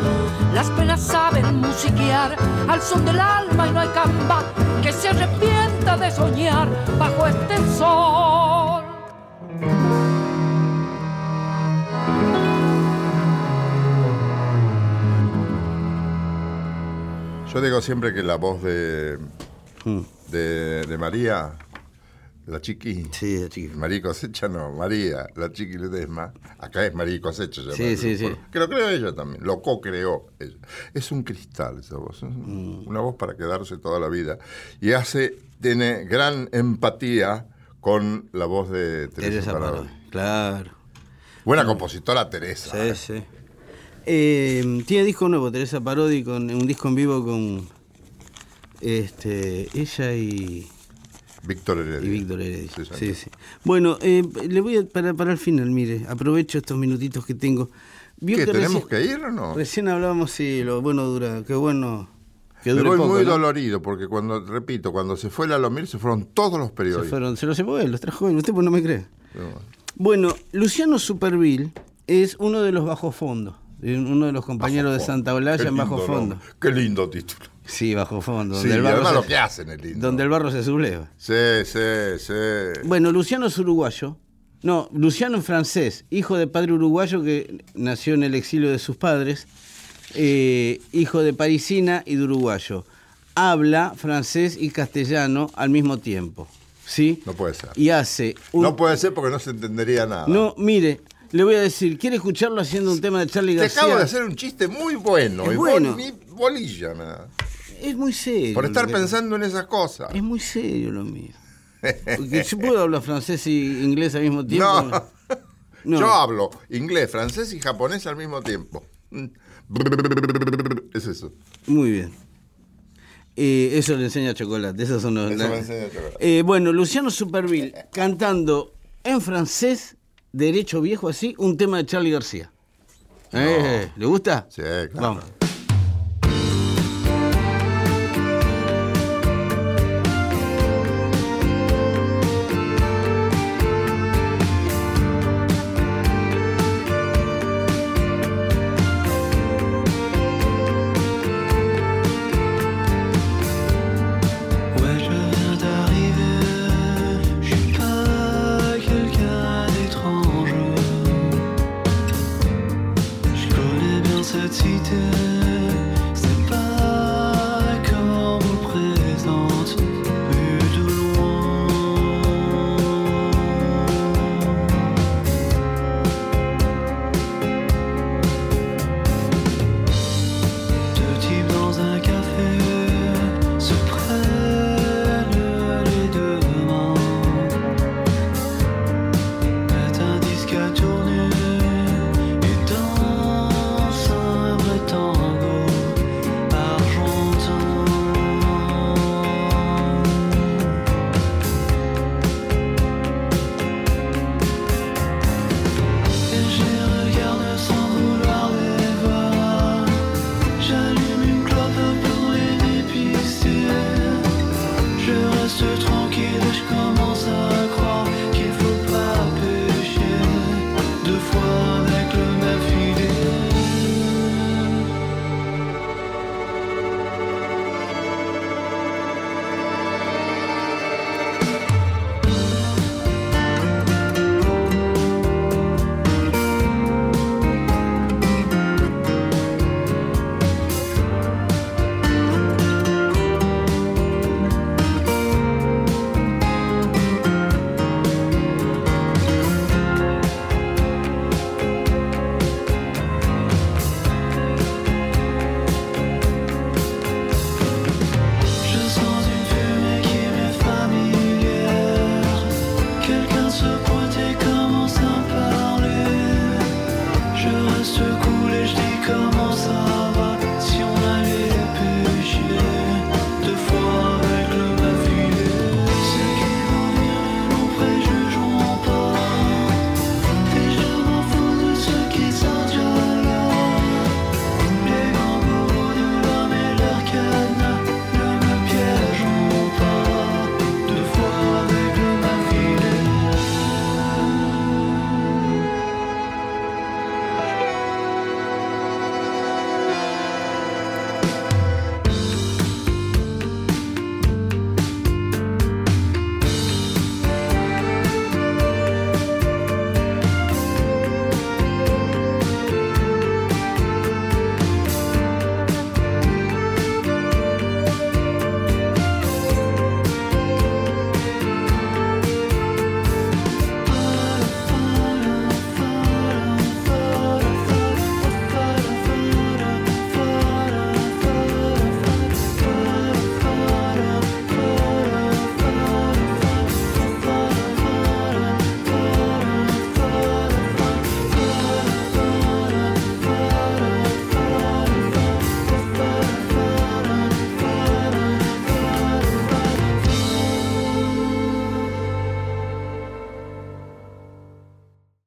Las penas saben musiquear al son del alma y no hay camba que se arrepienta de soñar bajo este sol. Yo digo siempre que la voz de, de, de María, la chiqui, Sí, de chiquito. María Cosecha no, María, la chiqui Ledesma, acá es María Cosecha. llama Sí, sí, sí. Que lo creó ella también, lo co-creó ella. Es un cristal esa voz, es Mm. una voz para quedarse toda la vida. Y hace, tiene gran empatía con la voz de Teresa, Teresa Parodi. Parodi. Claro. Buena compositora Teresa. Sí, ¿eh? sí. Eh, tiene disco nuevo, Teresa Parodi, con un disco en vivo con este, ella y, Víctor Heredia. y Víctor Heredia. Sí. Sí. Bueno, eh, le voy a, para, para el final, mire, aprovecho estos minutitos que tengo. ¿Qué, que tenemos recién- que ir o no? Recién hablábamos, sí, lo bueno dura, qué bueno que Me dure voy poco, muy ¿no? dolorido porque cuando, repito, cuando se fue la Lomir se fueron todos los Se periódicos. fueron, se los llevó él, los trajo él, usted pues no me cree. Bueno, Luciano Superville es uno de los bajo fondos, uno de los compañeros de Santa. Olalla en bajo fondo. Qué lindo título. Sí, bajo fondo. Sí, Donde, el y barro se, lo que hacen es lindo. donde el barro se subleva. Sí, sí, sí. Bueno, Luciano es uruguayo. No, Luciano es francés, hijo de padre uruguayo que nació en el exilio de sus padres, eh, hijo de parisina y de uruguayo. Habla francés y castellano al mismo tiempo. ¿Sí? No puede ser. Y hace un... No puede ser porque no se entendería nada. No, mire, le voy a decir, ¿quiere escucharlo haciendo un tema de Charlie Te García? acabo de hacer un chiste muy bueno. Es y bueno. bol- bolilla me da. Es muy serio. Por estar pensando en esas cosas. Es muy serio lo mío. (laughs) Porque yo puedo hablar francés y inglés al mismo tiempo. No. (laughs) No. Yo hablo inglés, francés y japonés al mismo tiempo. (laughs) Es eso. Muy bien. Eh, eso le enseña chocolate. Esos son los. Eso me enseña chocolate. Eh, bueno, Luciano Superville cantando en francés, derecho viejo así, un tema de Charlie García. Eh, ¿Le gusta? Sí, claro. Vamos.